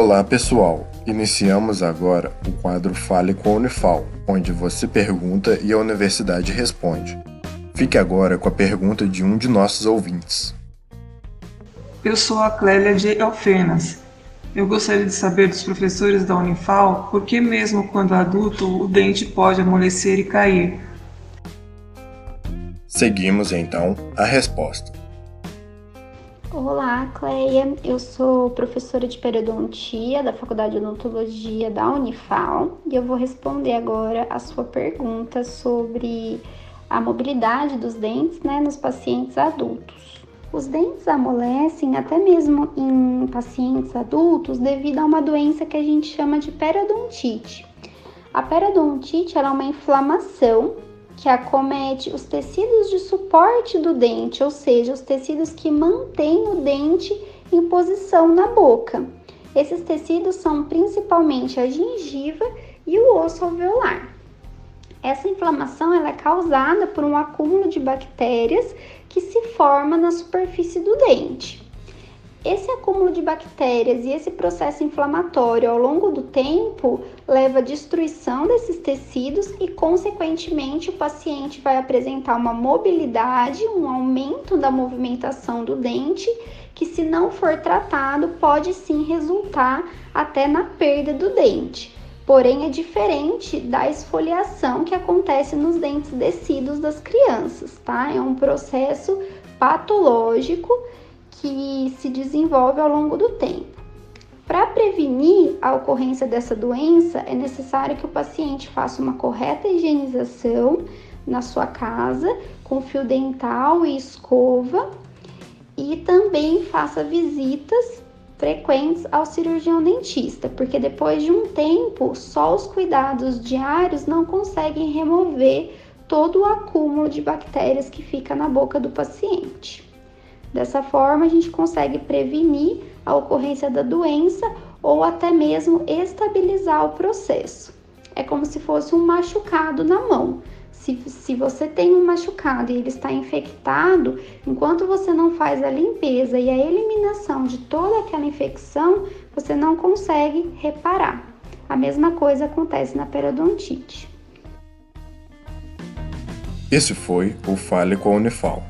Olá pessoal, iniciamos agora o quadro Fale com a Unifal, onde você pergunta e a universidade responde. Fique agora com a pergunta de um de nossos ouvintes. Eu sou a Clélia de Alfenas. Eu gostaria de saber dos professores da Unifal por que mesmo quando adulto o dente pode amolecer e cair. Seguimos então a resposta. Olá, Cleia. Eu sou professora de periodontia da Faculdade de Odontologia da Unifal e eu vou responder agora a sua pergunta sobre a mobilidade dos dentes né, nos pacientes adultos. Os dentes amolecem até mesmo em pacientes adultos devido a uma doença que a gente chama de periodontite. A periodontite é uma inflamação que acomete os tecidos de suporte do dente, ou seja, os tecidos que mantêm o dente em posição na boca. Esses tecidos são principalmente a gengiva e o osso alveolar. Essa inflamação ela é causada por um acúmulo de bactérias que se forma na superfície do dente. De bactérias e esse processo inflamatório ao longo do tempo leva à destruição desses tecidos e, consequentemente, o paciente vai apresentar uma mobilidade, um aumento da movimentação do dente, que, se não for tratado, pode sim resultar até na perda do dente. Porém, é diferente da esfoliação que acontece nos dentes descidos das crianças, tá? É um processo patológico que se desenvolve ao longo do tempo. Para prevenir a ocorrência dessa doença, é necessário que o paciente faça uma correta higienização na sua casa com fio dental e escova e também faça visitas frequentes ao cirurgião dentista, porque depois de um tempo, só os cuidados diários não conseguem remover todo o acúmulo de bactérias que fica na boca do paciente. Dessa forma, a gente consegue prevenir a ocorrência da doença ou até mesmo estabilizar o processo. É como se fosse um machucado na mão. Se, se você tem um machucado e ele está infectado, enquanto você não faz a limpeza e a eliminação de toda aquela infecção, você não consegue reparar. A mesma coisa acontece na periodontite. Esse foi o Fale com a Unifal.